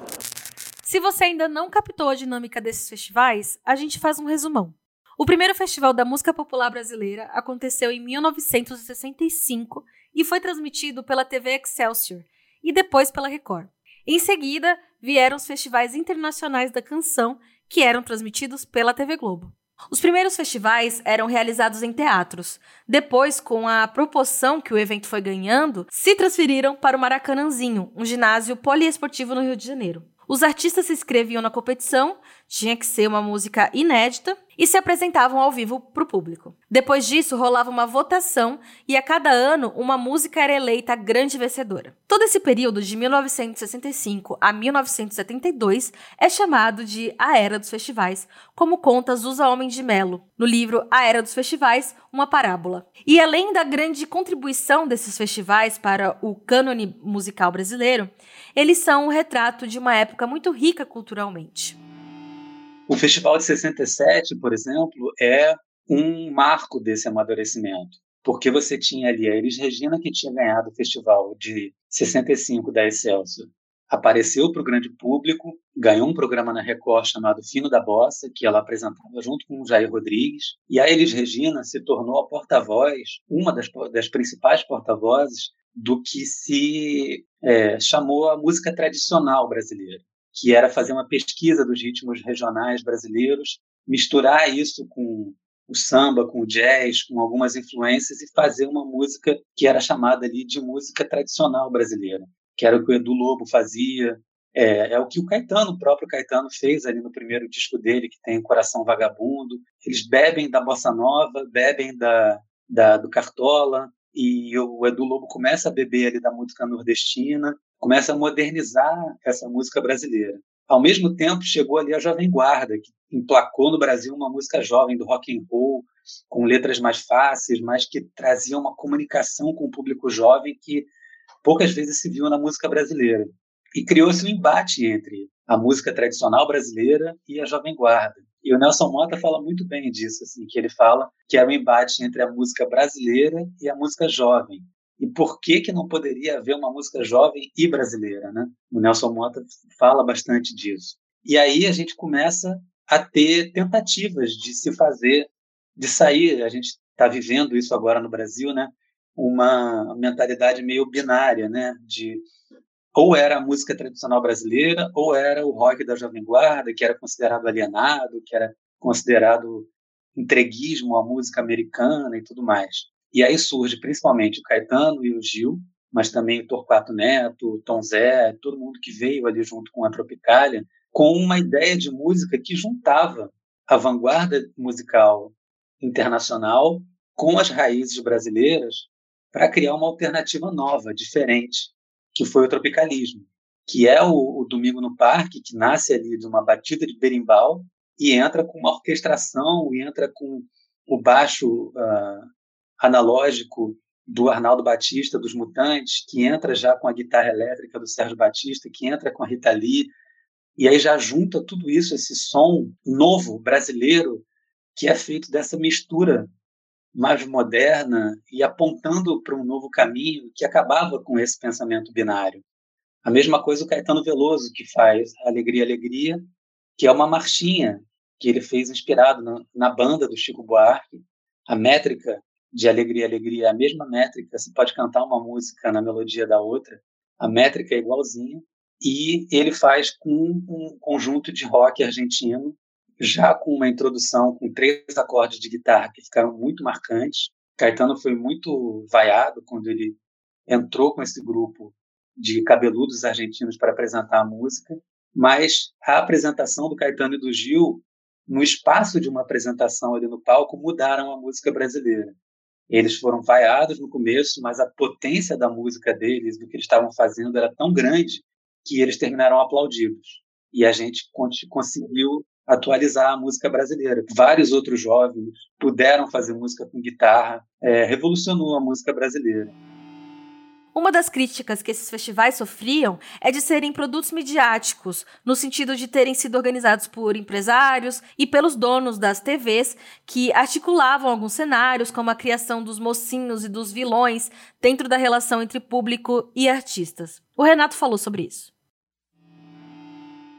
Se você ainda não captou a dinâmica desses festivais, a gente faz um resumão. O primeiro Festival da Música Popular Brasileira aconteceu em 1965 e foi transmitido pela TV Excelsior e depois pela Record. Em seguida, vieram os festivais internacionais da canção, que eram transmitidos pela TV Globo. Os primeiros festivais eram realizados em teatros. Depois, com a proporção que o evento foi ganhando, se transferiram para o Maracanãzinho, um ginásio poliesportivo no Rio de Janeiro. Os artistas se inscreviam na competição, tinha que ser uma música inédita, e se apresentavam ao vivo para o público. Depois disso, rolava uma votação e a cada ano uma música era eleita a grande vencedora. Todo esse período, de 1965 a 1972, é chamado de A Era dos Festivais, como conta Zusa Homem de Melo, no livro A Era dos Festivais, uma parábola. E além da grande contribuição desses festivais para o cânone musical brasileiro, eles são um retrato de uma época muito rica culturalmente. O Festival de 67, por exemplo, é um marco desse amadurecimento, porque você tinha ali a Elis Regina, que tinha ganhado o festival de 65 da Excelsior, apareceu para o grande público, ganhou um programa na Record chamado Fino da Bossa, que ela apresentava junto com o Jair Rodrigues, e a Elis Regina se tornou a porta-voz, uma das, das principais porta-vozes do que se é, chamou a música tradicional brasileira que era fazer uma pesquisa dos ritmos regionais brasileiros, misturar isso com o samba, com o jazz, com algumas influências e fazer uma música que era chamada ali de música tradicional brasileira, que era o que o Edu Lobo fazia, é, é, o que o Caetano, o próprio Caetano, fez ali no primeiro disco dele, que tem Coração Vagabundo. Eles bebem da bossa nova, bebem da, da do Cartola, e o Edu Lobo começa a beber ali da música nordestina, começa a modernizar essa música brasileira. Ao mesmo tempo, chegou ali a Jovem Guarda, que emplacou no Brasil uma música jovem do rock and roll, com letras mais fáceis, mas que trazia uma comunicação com o público jovem que poucas vezes se viu na música brasileira. E criou-se um embate entre a música tradicional brasileira e a Jovem Guarda. E o Nelson Mota fala muito bem disso, assim, que ele fala que é um embate entre a música brasileira e a música jovem. E por que que não poderia haver uma música jovem e brasileira, né? O Nelson Mota fala bastante disso. E aí a gente começa a ter tentativas de se fazer, de sair. A gente está vivendo isso agora no Brasil, né? Uma mentalidade meio binária, né? De ou era a música tradicional brasileira, ou era o rock da Jovem Guarda, que era considerado alienado, que era considerado entreguismo à música americana e tudo mais. E aí surge principalmente o Caetano e o Gil, mas também o Torquato Neto, o Tom Zé, todo mundo que veio ali junto com a Tropicália, com uma ideia de música que juntava a vanguarda musical internacional com as raízes brasileiras para criar uma alternativa nova, diferente, que foi o tropicalismo, que é o, o, Domingo no Parque, que nasce ali de uma batida de berimbau e entra com uma orquestração, e entra com o baixo uh, analógico do Arnaldo Batista, dos Mutantes, que entra já com a guitarra elétrica do Sérgio Batista, que entra com a Rita Lee, e aí já junta tudo isso, esse som novo, brasileiro, que é feito dessa mistura mais moderna e apontando para um novo caminho que acabava com esse pensamento binário. A mesma coisa o Caetano Veloso, que faz Alegria, Alegria, que é uma marchinha que ele fez inspirado na, na banda do Chico Buarque. A métrica de Alegria, Alegria é a mesma métrica, você pode cantar uma música na melodia da outra, a métrica é igualzinha, e ele faz com um conjunto de rock argentino, já com uma introdução com três acordes de guitarra que ficaram muito marcantes. Caetano foi muito vaiado quando ele entrou com esse grupo de cabeludos argentinos para apresentar a música, mas a apresentação do Caetano e do Gil, no espaço de uma apresentação ali no palco, mudaram a música brasileira. Eles foram vaiados no começo, mas a potência da música deles, do que eles estavam fazendo, era tão grande que eles terminaram aplaudidos. E a gente conseguiu atualizar a música brasileira. Vários outros jovens puderam fazer música com guitarra, é, revolucionou a música brasileira. Uma das críticas que esses festivais sofriam é de serem produtos midiáticos, no sentido de terem sido organizados por empresários e pelos donos das TVs, que articulavam alguns cenários, como a criação dos mocinhos e dos vilões dentro da relação entre público e artistas. O Renato falou sobre isso.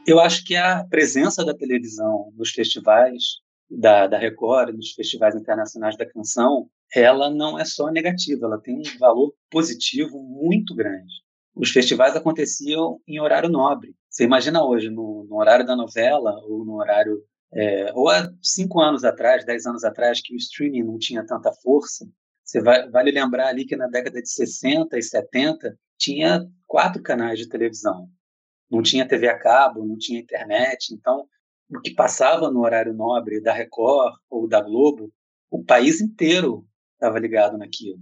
Eu acho que a presença da televisão nos festivais da, da Record, nos festivais internacionais da canção, ela não é só negativa, ela tem um valor positivo muito grande. Os festivais aconteciam em horário nobre. Você imagina hoje, no, no horário da novela, ou no horário. É, ou há cinco anos atrás, dez anos atrás, que o streaming não tinha tanta força, você vai, vale lembrar ali que na década de 60 e 70 tinha quatro canais de televisão. Não tinha TV a cabo, não tinha internet. Então, o que passava no horário nobre da Record ou da Globo, o país inteiro estava ligado naquilo.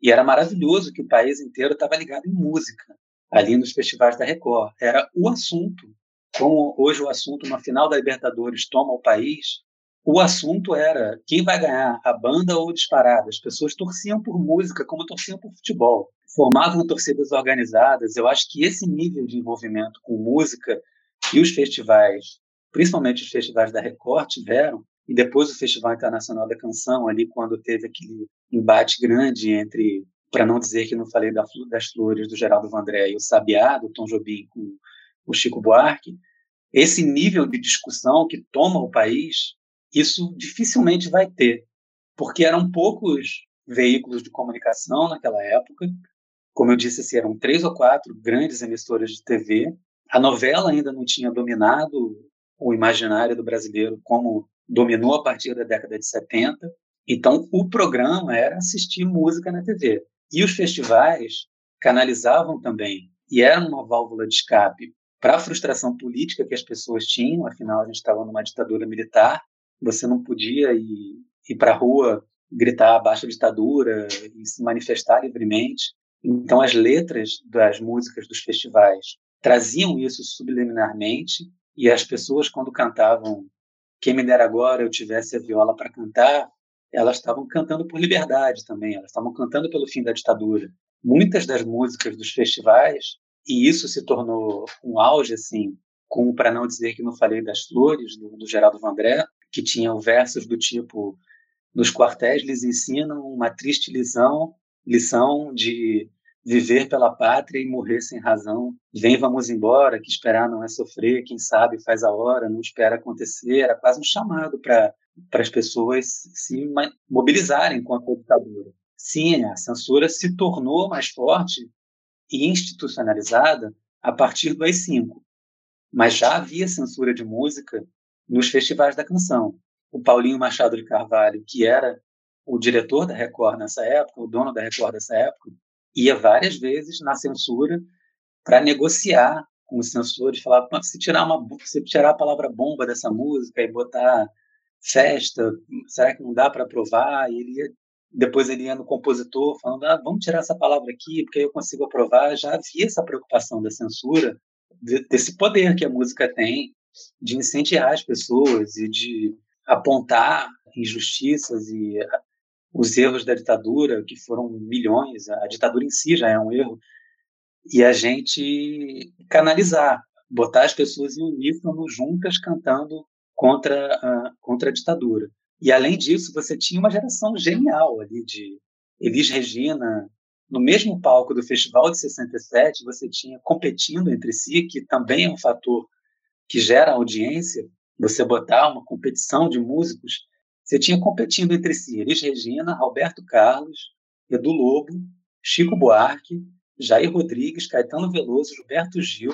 E era maravilhoso que o país inteiro estava ligado em música, ali nos festivais da Record. Era o assunto. Como hoje o assunto na final da Libertadores toma o país, o assunto era quem vai ganhar, a banda ou disparada. As pessoas torciam por música como torciam por futebol. Formavam torcidas organizadas. Eu acho que esse nível de envolvimento com música e os festivais principalmente os festivais da Record tiveram, e depois o Festival Internacional da Canção, ali quando teve aquele embate grande entre, para não dizer que não falei da, das flores do Geraldo Vandré e o Sabiá, do Tom Jobim com o Chico Buarque, esse nível de discussão que toma o país, isso dificilmente vai ter, porque eram poucos veículos de comunicação naquela época, como eu disse, assim, eram três ou quatro grandes emissoras de TV, a novela ainda não tinha dominado o imaginário do brasileiro como dominou a partir da década de 70. Então, o programa era assistir música na TV. E os festivais canalizavam também, e era uma válvula de escape para a frustração política que as pessoas tinham, afinal, a gente estava numa ditadura militar, você não podia ir, ir para a rua gritar abaixo a ditadura e se manifestar livremente. Então, as letras das músicas dos festivais traziam isso subliminarmente e as pessoas, quando cantavam Quem Me Dera Agora Eu Tivesse a Viola para Cantar, elas estavam cantando por liberdade também, elas estavam cantando pelo fim da ditadura. Muitas das músicas dos festivais, e isso se tornou um auge, assim, com, para não dizer que não falei das flores, do, do Geraldo Vandré, que tinham versos do tipo: Nos quartéis lhes ensinam uma triste lição, lição de viver pela pátria e morrer sem razão. Vem, vamos embora, que esperar não é sofrer, quem sabe faz a hora, não espera acontecer. Era quase um chamado para as pessoas se mobilizarem contra a ditadura. Sim, a censura se tornou mais forte e institucionalizada a partir do AI-5, mas já havia censura de música nos festivais da canção. O Paulinho Machado de Carvalho, que era o diretor da Record nessa época, o dono da Record dessa época, ia várias vezes na censura para negociar com os censores, falar se tirar uma se tirar a palavra bomba dessa música e botar festa, será que não dá para aprovar? E ele ia, depois ele ia no compositor falando, ah, vamos tirar essa palavra aqui porque aí eu consigo aprovar. Já havia essa preocupação da censura desse poder que a música tem de incendiar as pessoas e de apontar injustiças e os erros da ditadura, que foram milhões, a ditadura em si já é um erro, e a gente canalizar, botar as pessoas em uníssono juntas cantando contra a, contra a ditadura. E além disso, você tinha uma geração genial ali de Elis Regina, no mesmo palco do Festival de 67, você tinha competindo entre si, que também é um fator que gera audiência, você botar uma competição de músicos, você tinha competindo entre si Elis Regina, Roberto Carlos, Edu Lobo, Chico Buarque, Jair Rodrigues, Caetano Veloso, Gilberto Gil,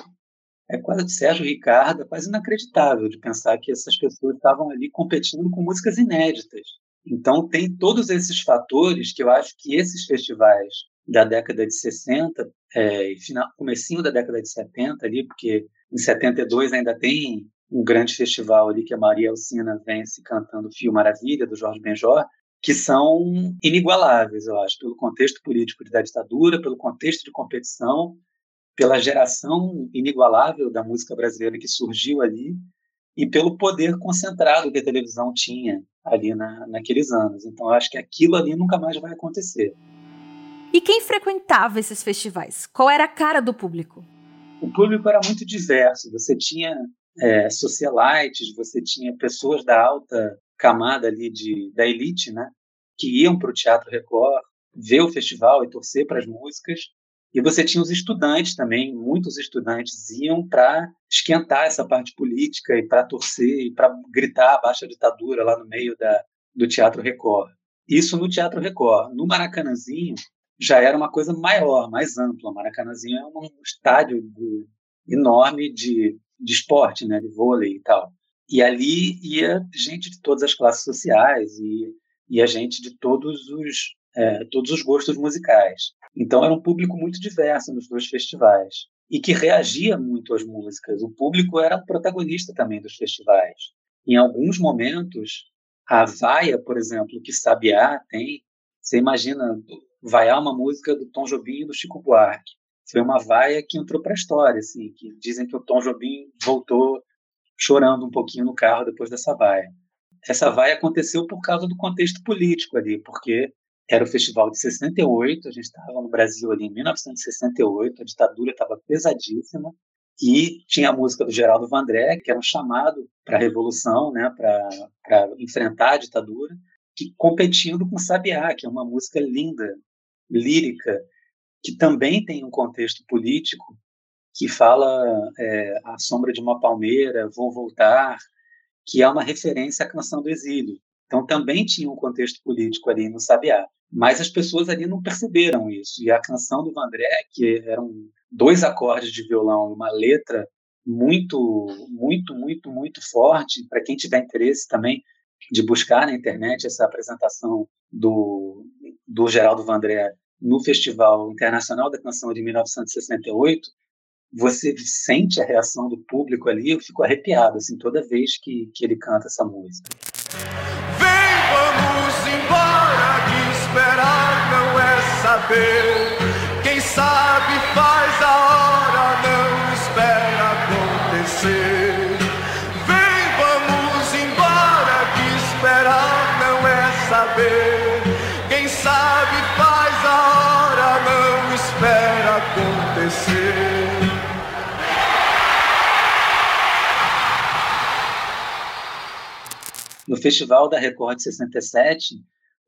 é quase Sérgio Ricardo, é quase inacreditável de pensar que essas pessoas estavam ali competindo com músicas inéditas. Então tem todos esses fatores que eu acho que esses festivais da década de 60 é, final, comecinho da década de 70 ali, porque em 72 ainda tem um grande festival ali que a Maria Alcina vence cantando Fio Maravilha, do Jorge Benjor, que são inigualáveis, eu acho, pelo contexto político da ditadura, pelo contexto de competição, pela geração inigualável da música brasileira que surgiu ali e pelo poder concentrado que a televisão tinha ali na, naqueles anos. Então, eu acho que aquilo ali nunca mais vai acontecer. E quem frequentava esses festivais? Qual era a cara do público? O público era muito diverso. Você tinha é, socialites, você tinha pessoas da alta camada ali de, da elite, né, que iam para o Teatro Record ver o festival e torcer para as músicas. E você tinha os estudantes também, muitos estudantes iam para esquentar essa parte política e para torcer e para gritar a ditadura lá no meio da, do Teatro Record. Isso no Teatro Record. No Maracanãzinho, já era uma coisa maior, mais ampla. O Maracanãzinho é um estádio enorme de, de esporte, né, de vôlei e tal. E ali ia gente de todas as classes sociais e, a gente de todos os é, todos os gostos musicais. Então era um público muito diverso nos dois festivais e que reagia muito às músicas. O público era protagonista também dos festivais. Em alguns momentos, a vaia, por exemplo, que Sabiá tem, você imagina vaiar uma música do Tom Jobim e do Chico Buarque. Foi uma vaia que entrou para a história, assim, que dizem que o Tom Jobim voltou chorando um pouquinho no carro depois dessa vaia. Essa vaia aconteceu por causa do contexto político ali, porque era o festival de 68, a gente estava no Brasil ali em 1968, a ditadura estava pesadíssima, e tinha a música do Geraldo Vandré, que era um chamado para a revolução, né, para enfrentar a ditadura, que competindo com Sabiá, que é uma música linda, lírica, que também tem um contexto político, que fala é, A Sombra de uma Palmeira, Vou Voltar, que é uma referência à canção do exílio. Então também tinha um contexto político ali no Sabiá. Mas as pessoas ali não perceberam isso. E a canção do Vandré, que eram dois acordes de violão, uma letra muito, muito, muito, muito forte, para quem tiver interesse também de buscar na internet essa apresentação do, do Geraldo Vandré no Festival Internacional da Canção de 1968, você sente a reação do público ali, eu fico arrepiado assim toda vez que, que ele canta essa música. Vem, vamos embora, que esperar não é saber. Quem sabe faz espera acontecer. No Festival da Record 67,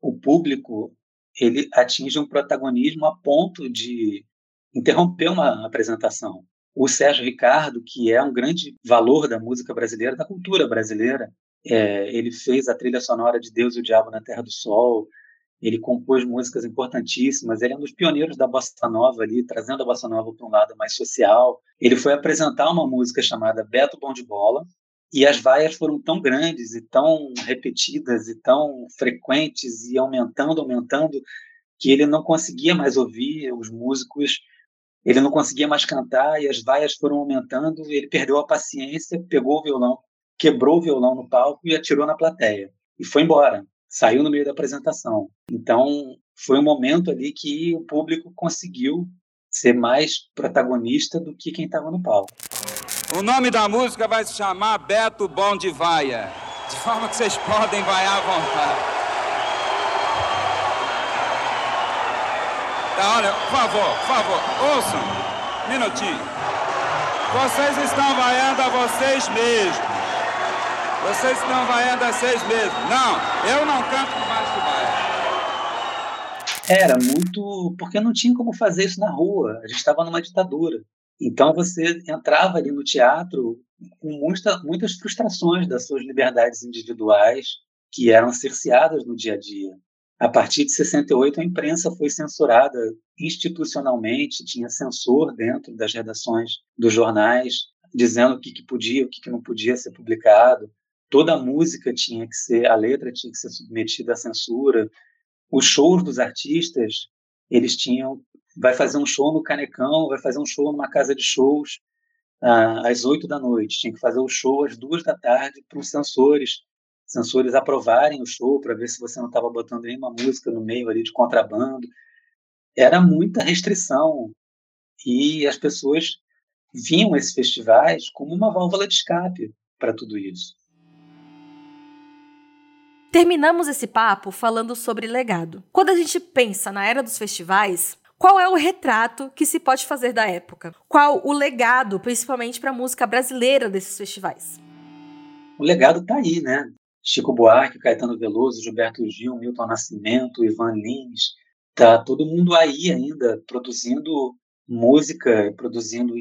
o público ele atinge um protagonismo a ponto de interromper uma apresentação. O Sérgio Ricardo, que é um grande valor da música brasileira, da cultura brasileira, é, ele fez a trilha sonora de Deus e o Diabo na Terra do Sol, ele compôs músicas importantíssimas, ele é um dos pioneiros da bossa nova ali, trazendo a bossa nova para um lado mais social. Ele foi apresentar uma música chamada Beto Bom de Bola, e as vaias foram tão grandes e tão repetidas e tão frequentes e aumentando, aumentando, que ele não conseguia mais ouvir os músicos, ele não conseguia mais cantar e as vaias foram aumentando, ele perdeu a paciência, pegou o violão, quebrou o violão no palco e atirou na plateia e foi embora, saiu no meio da apresentação. Então, foi um momento ali que o público conseguiu ser mais protagonista do que quem estava no palco. O nome da música vai se chamar Beto Bom de Vaia, de forma que vocês podem vaiar à vontade. Tá, olha, por favor, por favor, ouçam, minutinho. Vocês estão vaiando a vocês mesmos. Vocês estão vaiando há seis meses. Não, eu não canto debaixo de baia. Era muito. Porque não tinha como fazer isso na rua. A gente estava numa ditadura. Então você entrava ali no teatro com muita, muitas frustrações das suas liberdades individuais que eram cerceadas no dia a dia. A partir de 68, a imprensa foi censurada institucionalmente, tinha censor dentro das redações dos jornais, dizendo o que, que podia, o que, que não podia ser publicado. Toda a música tinha que ser, a letra tinha que ser submetida à censura. Os shows dos artistas, eles tinham vai fazer um show no Canecão, vai fazer um show numa casa de shows ah, às oito da noite. Tinha que fazer o show às duas da tarde para os censores, censores aprovarem o show para ver se você não estava botando nenhuma música no meio ali de contrabando. Era muita restrição e as pessoas viam esses festivais como uma válvula de escape para tudo isso. Terminamos esse papo falando sobre legado. Quando a gente pensa na era dos festivais, qual é o retrato que se pode fazer da época? Qual o legado, principalmente para a música brasileira desses festivais? O legado está aí, né? Chico Buarque, Caetano Veloso, Gilberto Gil, Milton Nascimento, Ivan Lins, tá todo mundo aí ainda produzindo música, produzindo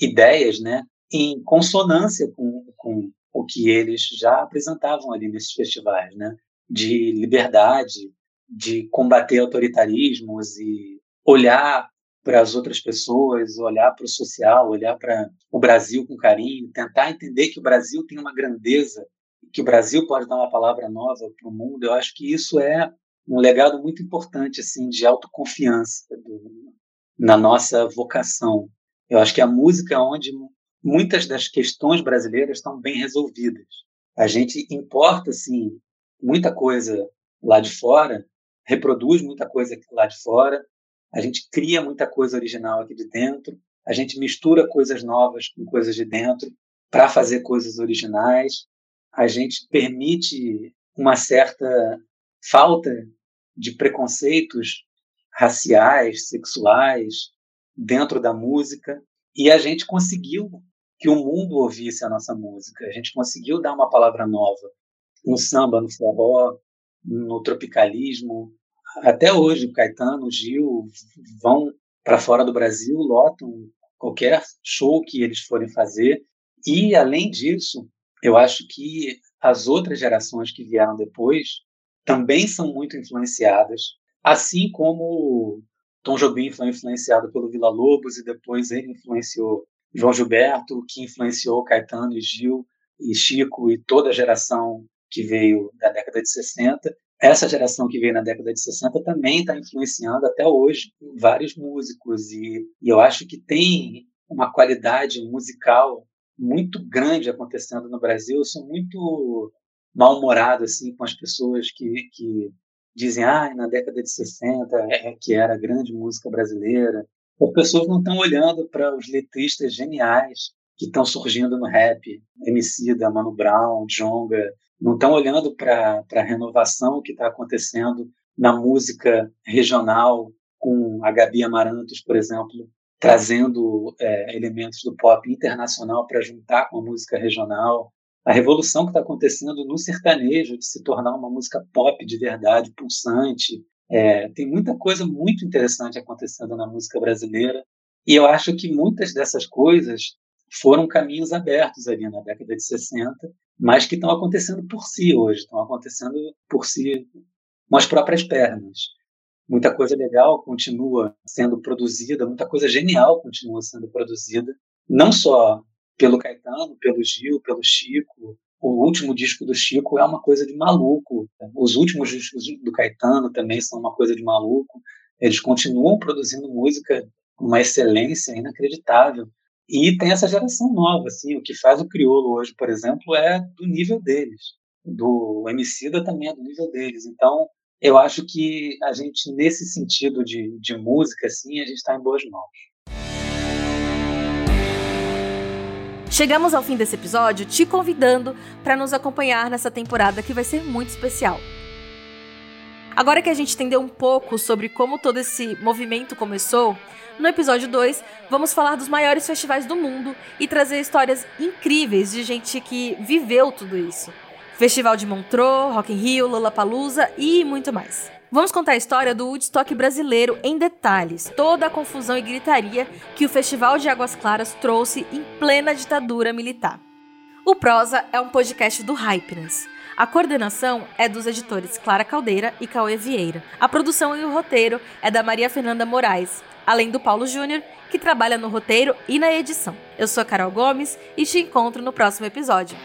ideias, né? Em consonância com, com o que eles já apresentavam ali nesses festivais, né? De liberdade, de combater autoritarismos e olhar para as outras pessoas, olhar para o social, olhar para o Brasil com carinho, tentar entender que o Brasil tem uma grandeza, que o Brasil pode dar uma palavra nova para o mundo. Eu acho que isso é um legado muito importante assim de autoconfiança do, na nossa vocação. Eu acho que a música é onde muitas das questões brasileiras estão bem resolvidas. A gente importa assim muita coisa lá de fora, reproduz muita coisa lá de fora, a gente cria muita coisa original aqui de dentro, a gente mistura coisas novas com coisas de dentro para fazer coisas originais, a gente permite uma certa falta de preconceitos raciais, sexuais dentro da música e a gente conseguiu que o mundo ouvisse a nossa música. A gente conseguiu dar uma palavra nova no samba, no forró, no tropicalismo, até hoje, o Caetano, o Gil vão para fora do Brasil, lotam qualquer show que eles forem fazer. E, além disso, eu acho que as outras gerações que vieram depois também são muito influenciadas, assim como Tom Jobim foi influenciado pelo Vila Lobos e depois ele influenciou João Gilberto, que influenciou Caetano e Gil e Chico e toda a geração que veio da década de 60 essa geração que veio na década de 60 também está influenciando até hoje vários músicos e, e, eu acho que tem uma qualidade musical muito grande acontecendo no Brasil. Eu sou muito mal-humorado assim com as pessoas que, que dizem ah, na década de 60 é, que era grande música brasileira. As pessoas não estão olhando para os letristas geniais que estão surgindo no rap, da Mano Brown, Jonga, não estão olhando para a renovação que está acontecendo na música regional, com a Gabi Amarantos, por exemplo, trazendo é, elementos do pop internacional para juntar com a música regional. A revolução que está acontecendo no sertanejo, de se tornar uma música pop de verdade, pulsante. É, tem muita coisa muito interessante acontecendo na música brasileira. E eu acho que muitas dessas coisas foram caminhos abertos ali na década de 60 mas que estão acontecendo por si hoje, estão acontecendo por si com as próprias pernas. Muita coisa legal continua sendo produzida, muita coisa genial continua sendo produzida, não só pelo Caetano, pelo Gil, pelo Chico. O último disco do Chico é uma coisa de maluco. Os últimos discos do Caetano também são uma coisa de maluco. Eles continuam produzindo música com uma excelência inacreditável. E tem essa geração nova, assim, o que faz o crioulo hoje, por exemplo, é do nível deles. Do Emicida também é do nível deles. Então, eu acho que a gente, nesse sentido de, de música, assim, a gente está em boas mãos. Chegamos ao fim desse episódio te convidando para nos acompanhar nessa temporada que vai ser muito especial. Agora que a gente entendeu um pouco sobre como todo esse movimento começou, no episódio 2, vamos falar dos maiores festivais do mundo e trazer histórias incríveis de gente que viveu tudo isso. Festival de Montreux, Rock in Rio, Lollapalooza e muito mais. Vamos contar a história do Woodstock brasileiro em detalhes, toda a confusão e gritaria que o Festival de Águas Claras trouxe em plena ditadura militar. O Prosa é um podcast do Hypeness. A coordenação é dos editores Clara Caldeira e Cauê Vieira. A produção e o roteiro é da Maria Fernanda Moraes, além do Paulo Júnior, que trabalha no roteiro e na edição. Eu sou a Carol Gomes e te encontro no próximo episódio.